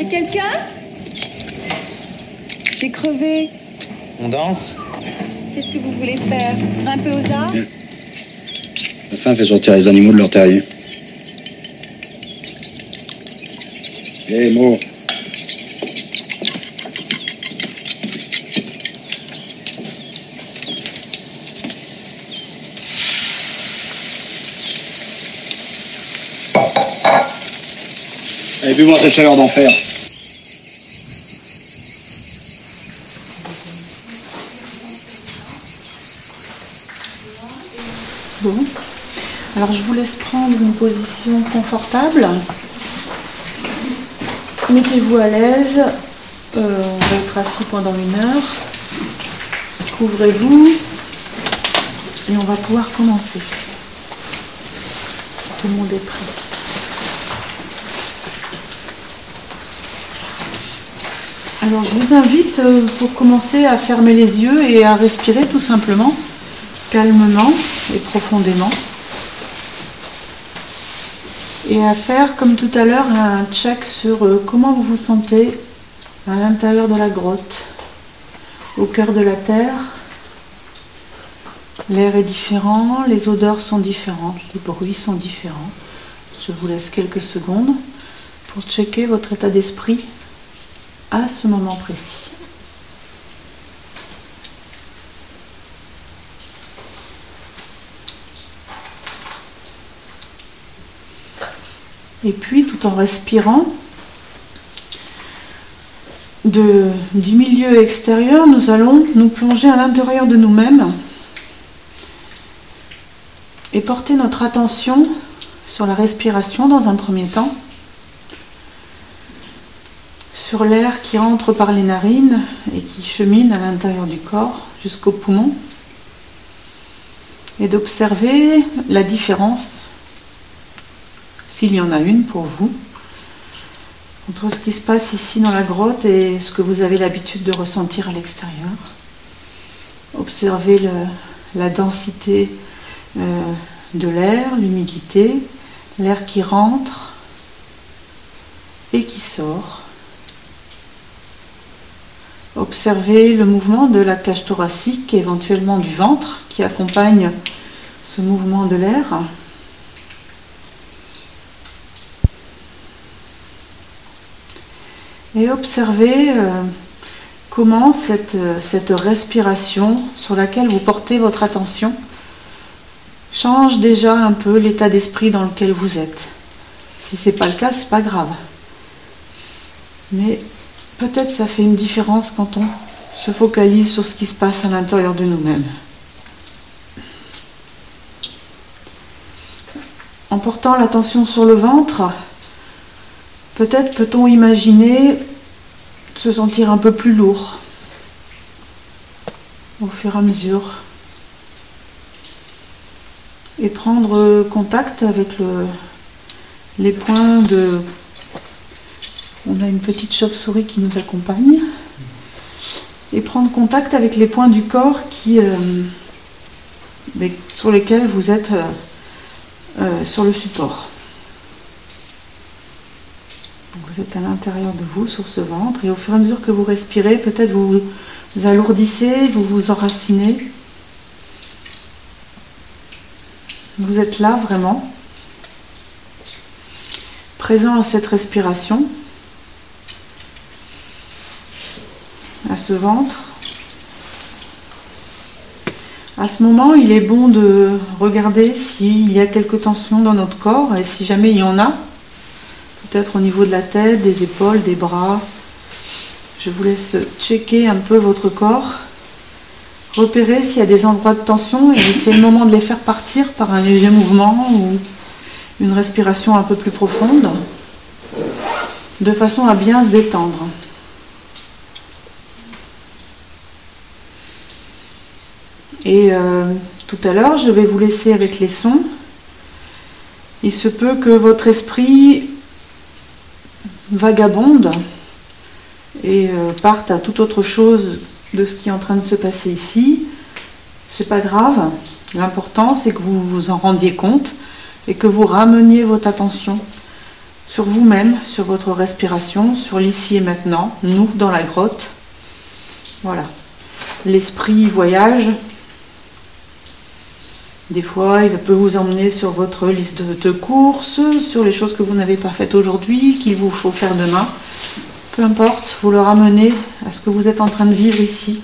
C'est quelqu'un? J'ai crevé. On danse? Qu'est-ce que vous voulez faire? Grimper aux arbres La faim fait sortir les animaux de leur terrier. Hé, Mo. Allez, bu-moi cette chaleur d'enfer. Bon. Alors je vous laisse prendre une position confortable. Mettez-vous à l'aise. Euh, on va être assis pendant une heure. Couvrez-vous. Et on va pouvoir commencer. Si tout le monde est prêt. Alors je vous invite euh, pour commencer à fermer les yeux et à respirer tout simplement, calmement et profondément. Et à faire comme tout à l'heure un check sur euh, comment vous vous sentez à l'intérieur de la grotte, au cœur de la terre. L'air est différent, les odeurs sont différentes, les bruits sont différents. Je vous laisse quelques secondes pour checker votre état d'esprit à ce moment précis. Et puis, tout en respirant, du milieu extérieur, nous allons nous plonger à l'intérieur de nous-mêmes et porter notre attention sur la respiration dans un premier temps, sur l'air qui entre par les narines et qui chemine à l'intérieur du corps jusqu'au poumon, et d'observer la différence, s'il y en a une pour vous, entre ce qui se passe ici dans la grotte et ce que vous avez l'habitude de ressentir à l'extérieur. Observez la densité euh, de l'air, l'humidité, l'air qui rentre et qui sort. Observez le mouvement de la cage thoracique, éventuellement du ventre, qui accompagne ce mouvement de l'air. Et observez euh, comment cette, cette respiration sur laquelle vous portez votre attention change déjà un peu l'état d'esprit dans lequel vous êtes. Si ce n'est pas le cas, c'est pas grave. Mais peut-être ça fait une différence quand on se focalise sur ce qui se passe à l'intérieur de nous-mêmes. En portant l'attention sur le ventre, peut-être peut-on imaginer se sentir un peu plus lourd au fur et à mesure et prendre contact avec le, les points de... On a une petite chauve-souris qui nous accompagne. Et prendre contact avec les points du corps euh, sur lesquels vous êtes euh, euh, sur le support. Vous êtes à l'intérieur de vous, sur ce ventre, et au fur et à mesure que vous respirez, peut-être vous vous alourdissez, vous vous enracinez. Vous êtes là vraiment, présent à cette respiration, à ce ventre. À ce moment, il est bon de regarder s'il y a quelques tensions dans notre corps et si jamais il y en a, peut-être au niveau de la tête, des épaules, des bras. Je vous laisse checker un peu votre corps repérer s'il y a des endroits de tension et c'est le moment de les faire partir par un léger mouvement ou une respiration un peu plus profonde, de façon à bien se détendre. Et euh, tout à l'heure, je vais vous laisser avec les sons. Il se peut que votre esprit vagabonde et euh, parte à toute autre chose de ce qui est en train de se passer ici. C'est pas grave. L'important, c'est que vous vous en rendiez compte et que vous rameniez votre attention sur vous-même, sur votre respiration, sur l'ici et maintenant, nous dans la grotte. Voilà. L'esprit voyage. Des fois, il peut vous emmener sur votre liste de, courses, sur les choses que vous n'avez pas faites aujourd'hui, qu'il vous faut faire demain. Peu importe, vous le ramenez à ce que vous êtes en train de vivre ici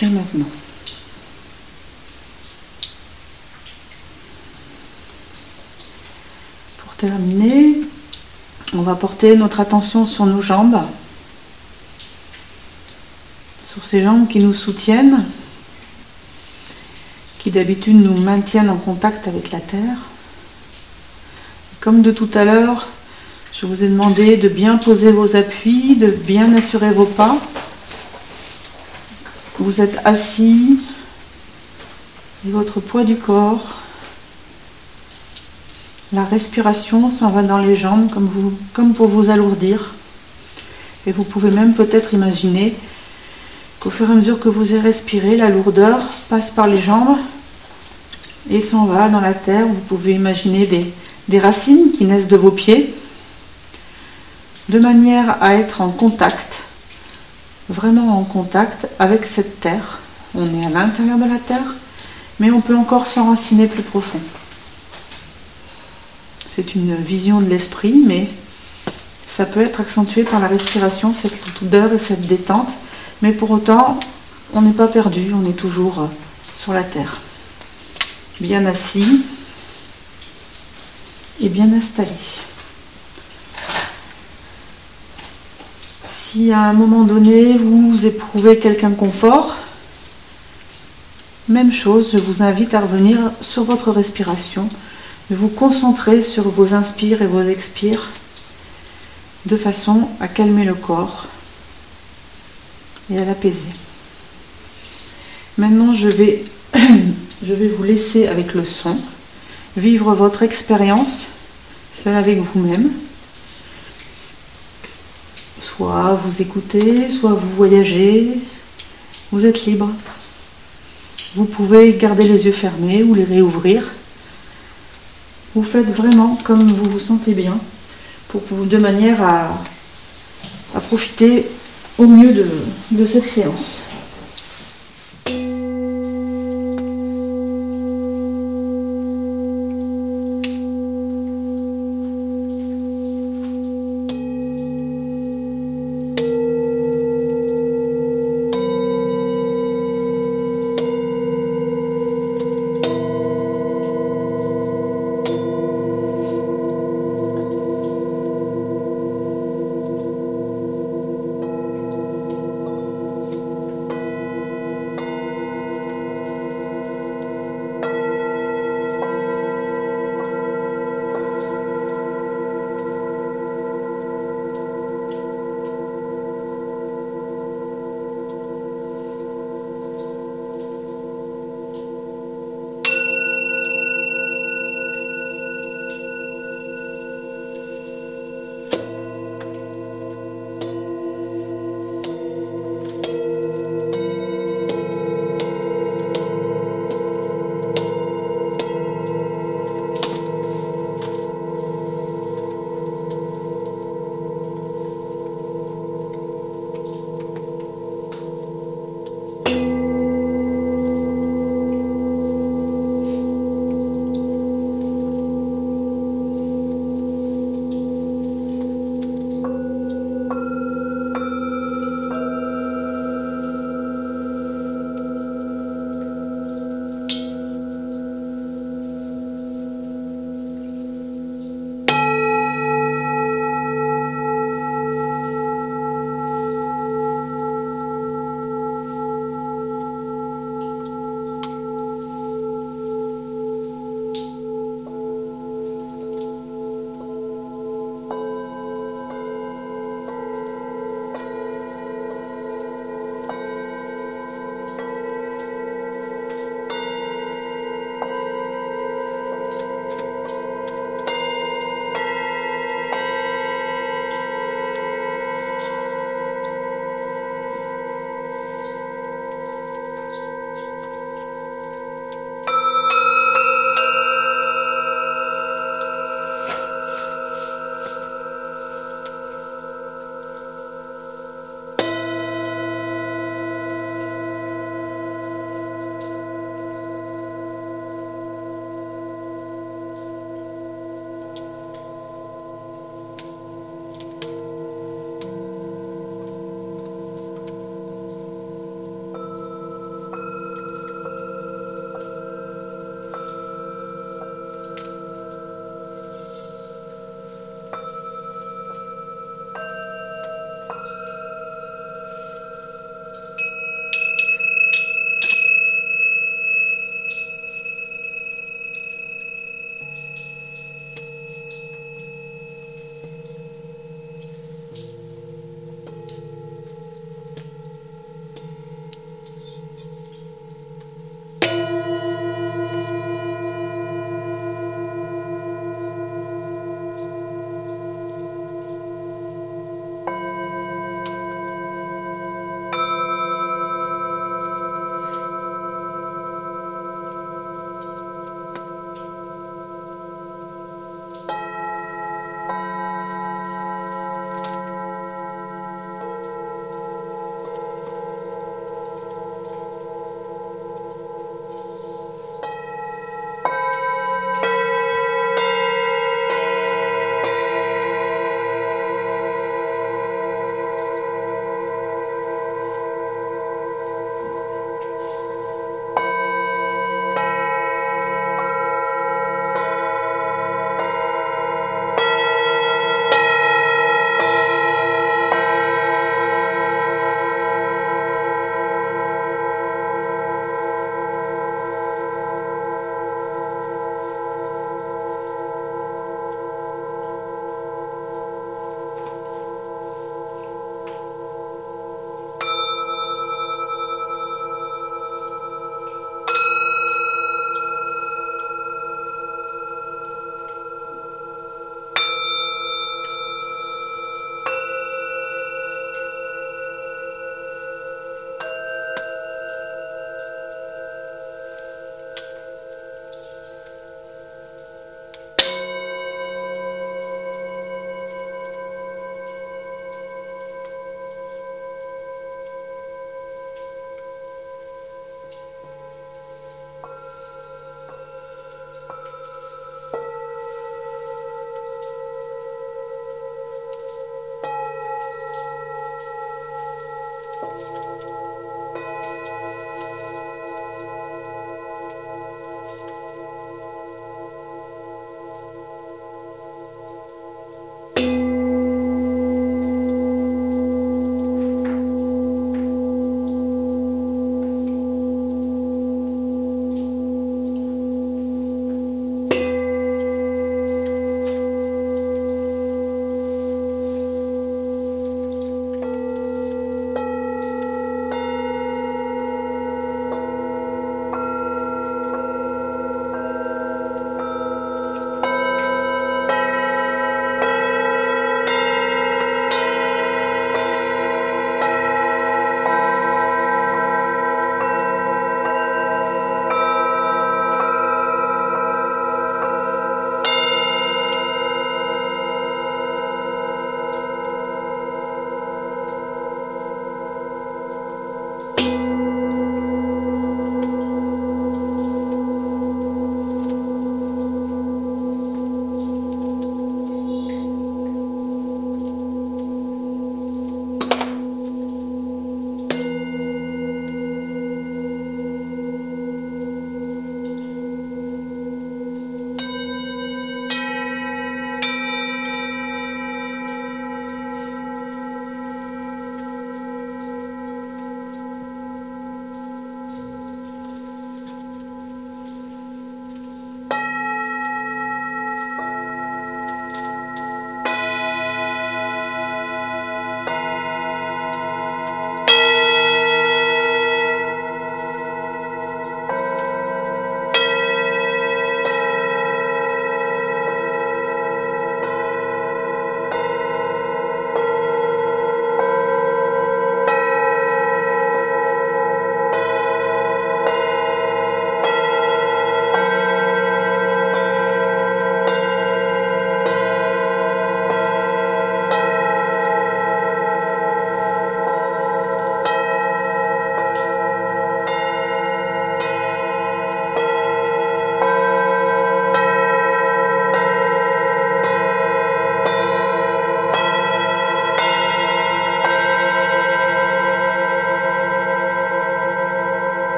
et maintenant. Pour terminer, on va porter notre attention sur nos jambes, sur ces jambes qui nous soutiennent, qui d'habitude nous maintiennent en contact avec la terre. Comme de tout à l'heure, je vous ai demandé de bien poser vos appuis, de bien assurer vos pas. Vous êtes assis et votre poids du corps, la respiration s'en va dans les jambes comme, comme pour vous alourdir. Et vous pouvez même peut-être imaginer qu'au fur et à mesure que vous respirez, la lourdeur passe par les jambes et s'en va dans la terre. Vous pouvez imaginer des racines qui naissent de vos pieds de manière à être en contact, vraiment en contact avec cette terre. On est à l'intérieur de la terre, mais on peut encore s'enraciner plus profond. C'est une vision de l'esprit, mais ça peut être accentué par la respiration, cette lourdeur et cette détente. Mais pour autant, on n'est pas perdu, on est toujours sur la terre. Bien assis et bien installé. Si à un moment donné vous éprouvez quelqu'un confort, même chose, je vous invite à revenir sur votre respiration, de vous concentrer sur vos inspires et vos expires de façon à calmer le corps et à l'apaiser. Maintenant, je vais, je vais vous laisser avec le son, vivre votre expérience, seul avec vous-même. Soit vous écoutez, soit vous voyagez, vous êtes libre. Vous pouvez garder les yeux fermés ou les réouvrir. Vous faites vraiment comme vous vous sentez bien, pour, de manière à, profiter au mieux de cette séance.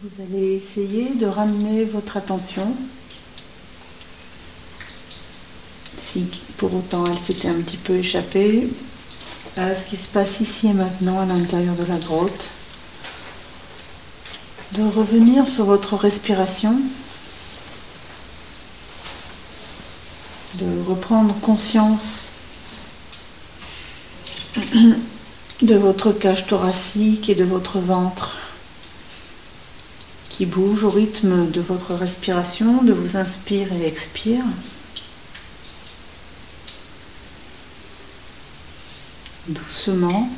Vous allez essayer de ramener votre attention, si pour autant elle s'était un petit peu échappée, à ce qui se passe ici et maintenant à l'intérieur de la grotte. De revenir sur votre respiration, de reprendre conscience de votre cage thoracique et de votre ventre qui bouge au rythme de votre respiration, de vous inspire et expire. Doucement.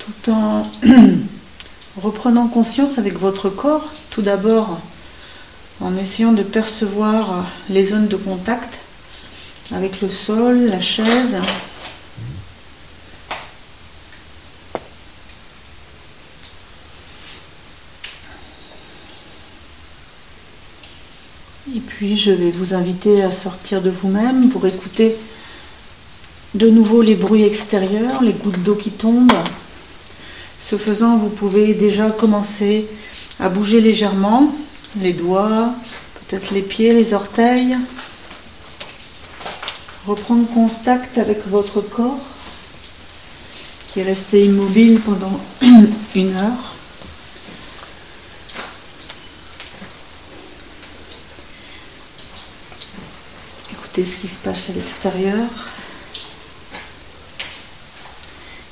Tout en reprenant conscience avec votre corps, tout d'abord en essayant de percevoir les zones de contact avec le sol, la chaise. Et puis je vais vous inviter à sortir de vous-même pour écouter de nouveau les bruits extérieurs, les gouttes d'eau qui tombent. Ce faisant, vous pouvez déjà commencer à bouger légèrement les doigts, peut-être les pieds, les orteils. Reprendre contact avec votre corps qui est resté immobile pendant une heure. Écoutez ce qui se passe à l'extérieur.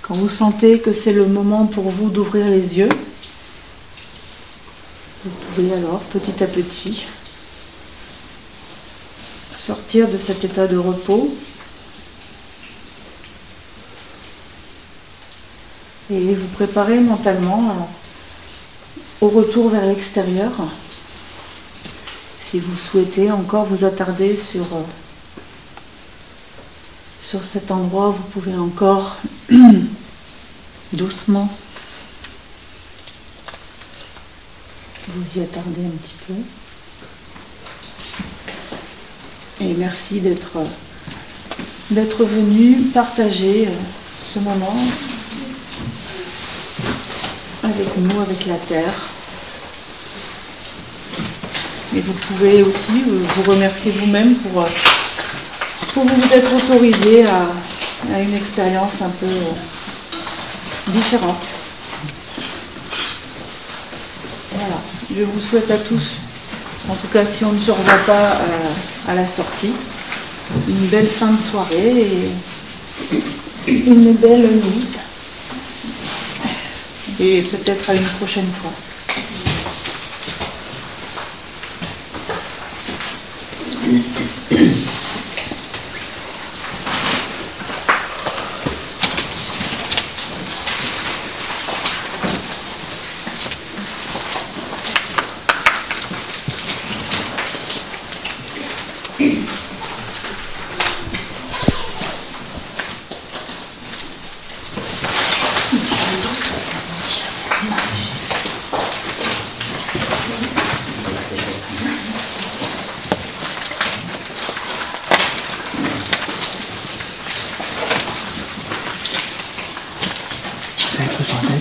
Quand vous sentez que c'est le moment pour vous d'ouvrir les yeux, vous pouvez alors petit à petit sortir de cet état de repos et vous préparer mentalement au retour vers l'extérieur. Si vous souhaitez encore vous attarder sur, sur cet endroit, vous pouvez encore doucement vous y attarder un petit peu. Et merci d'être d'être venu partager euh, ce moment avec nous, avec la Terre. Et vous pouvez aussi vous remercier vous-même pour, euh, pour vous être autorisé à, à une expérience un peu euh, différente. Voilà. Je vous souhaite à tous, en tout cas si on ne se revoit pas euh, à la sortie, une belle fin de soirée et une belle nuit. Et peut-être à une prochaine fois. Vous avez besoin d'aide